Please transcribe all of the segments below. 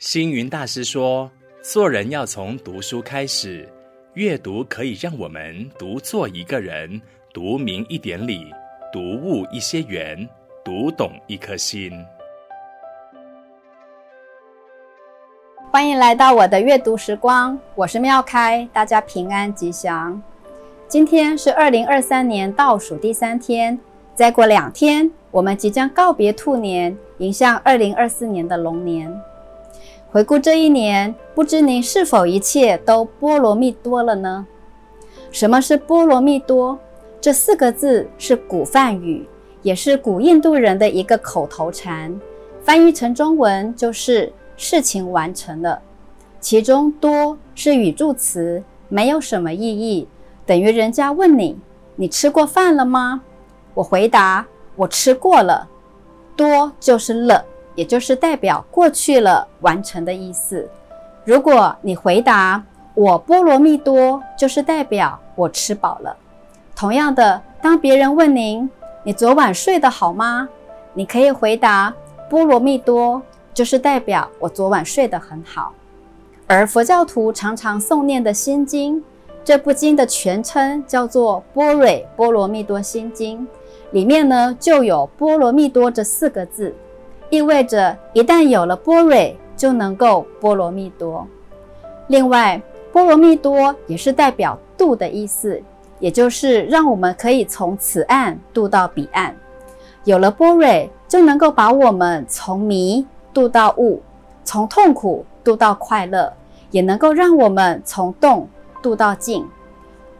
星云大师说：“做人要从读书开始，阅读可以让我们读做一个人，读明一点理，读悟一些缘，读懂一颗心。”欢迎来到我的阅读时光，我是妙开，大家平安吉祥。今天是二零二三年倒数第三天，再过两天，我们即将告别兔年，迎向二零二四年的龙年。回顾这一年，不知您是否一切都波罗蜜多了呢？什么是波罗蜜多？这四个字是古梵语，也是古印度人的一个口头禅，翻译成中文就是事情完成了。其中“多”是语助词，没有什么意义，等于人家问你：“你吃过饭了吗？”我回答：“我吃过了。”多就是了。也就是代表过去了，完成的意思。如果你回答我波罗蜜多，就是代表我吃饱了。同样的，当别人问您你昨晚睡得好吗？你可以回答波罗蜜多，就是代表我昨晚睡得很好。而佛教徒常常诵念的心经，这部经的全称叫做《般若波罗蜜多心经》，里面呢就有波罗蜜多这四个字。意味着一旦有了波蕊，就能够波罗蜜多。另外，波罗蜜多也是代表渡的意思，也就是让我们可以从此岸渡到彼岸。有了波蕊，就能够把我们从迷渡到悟，从痛苦渡到快乐，也能够让我们从动渡到静。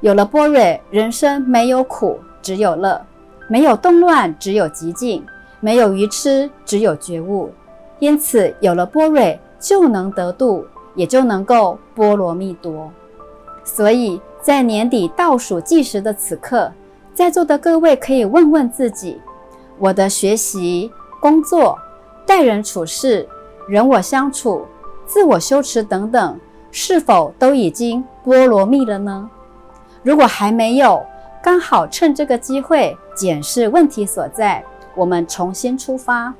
有了波蕊，人生没有苦，只有乐；没有动乱，只有寂静。没有愚痴，只有觉悟。因此，有了般若，就能得度，也就能够波罗蜜多。所以在年底倒数计时的此刻，在座的各位可以问问自己：我的学习、工作、待人处事、人我相处、自我修持等等，是否都已经波罗蜜了呢？如果还没有，刚好趁这个机会检视问题所在。我们重新出发，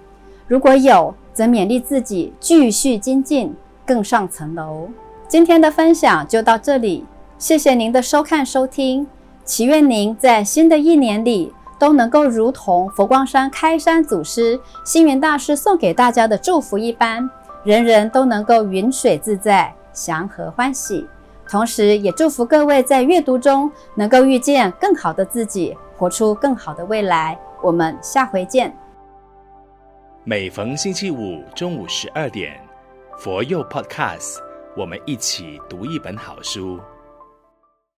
如果有，则勉励自己继续精进，更上层楼。今天的分享就到这里，谢谢您的收看收听。祈愿您在新的一年里都能够如同佛光山开山祖师星云大师送给大家的祝福一般，人人都能够云水自在、祥和欢喜。同时，也祝福各位在阅读中能够遇见更好的自己，活出更好的未来。我们下回见。每逢星期五中午十二点，佛佑 Podcast，我们一起读一本好书。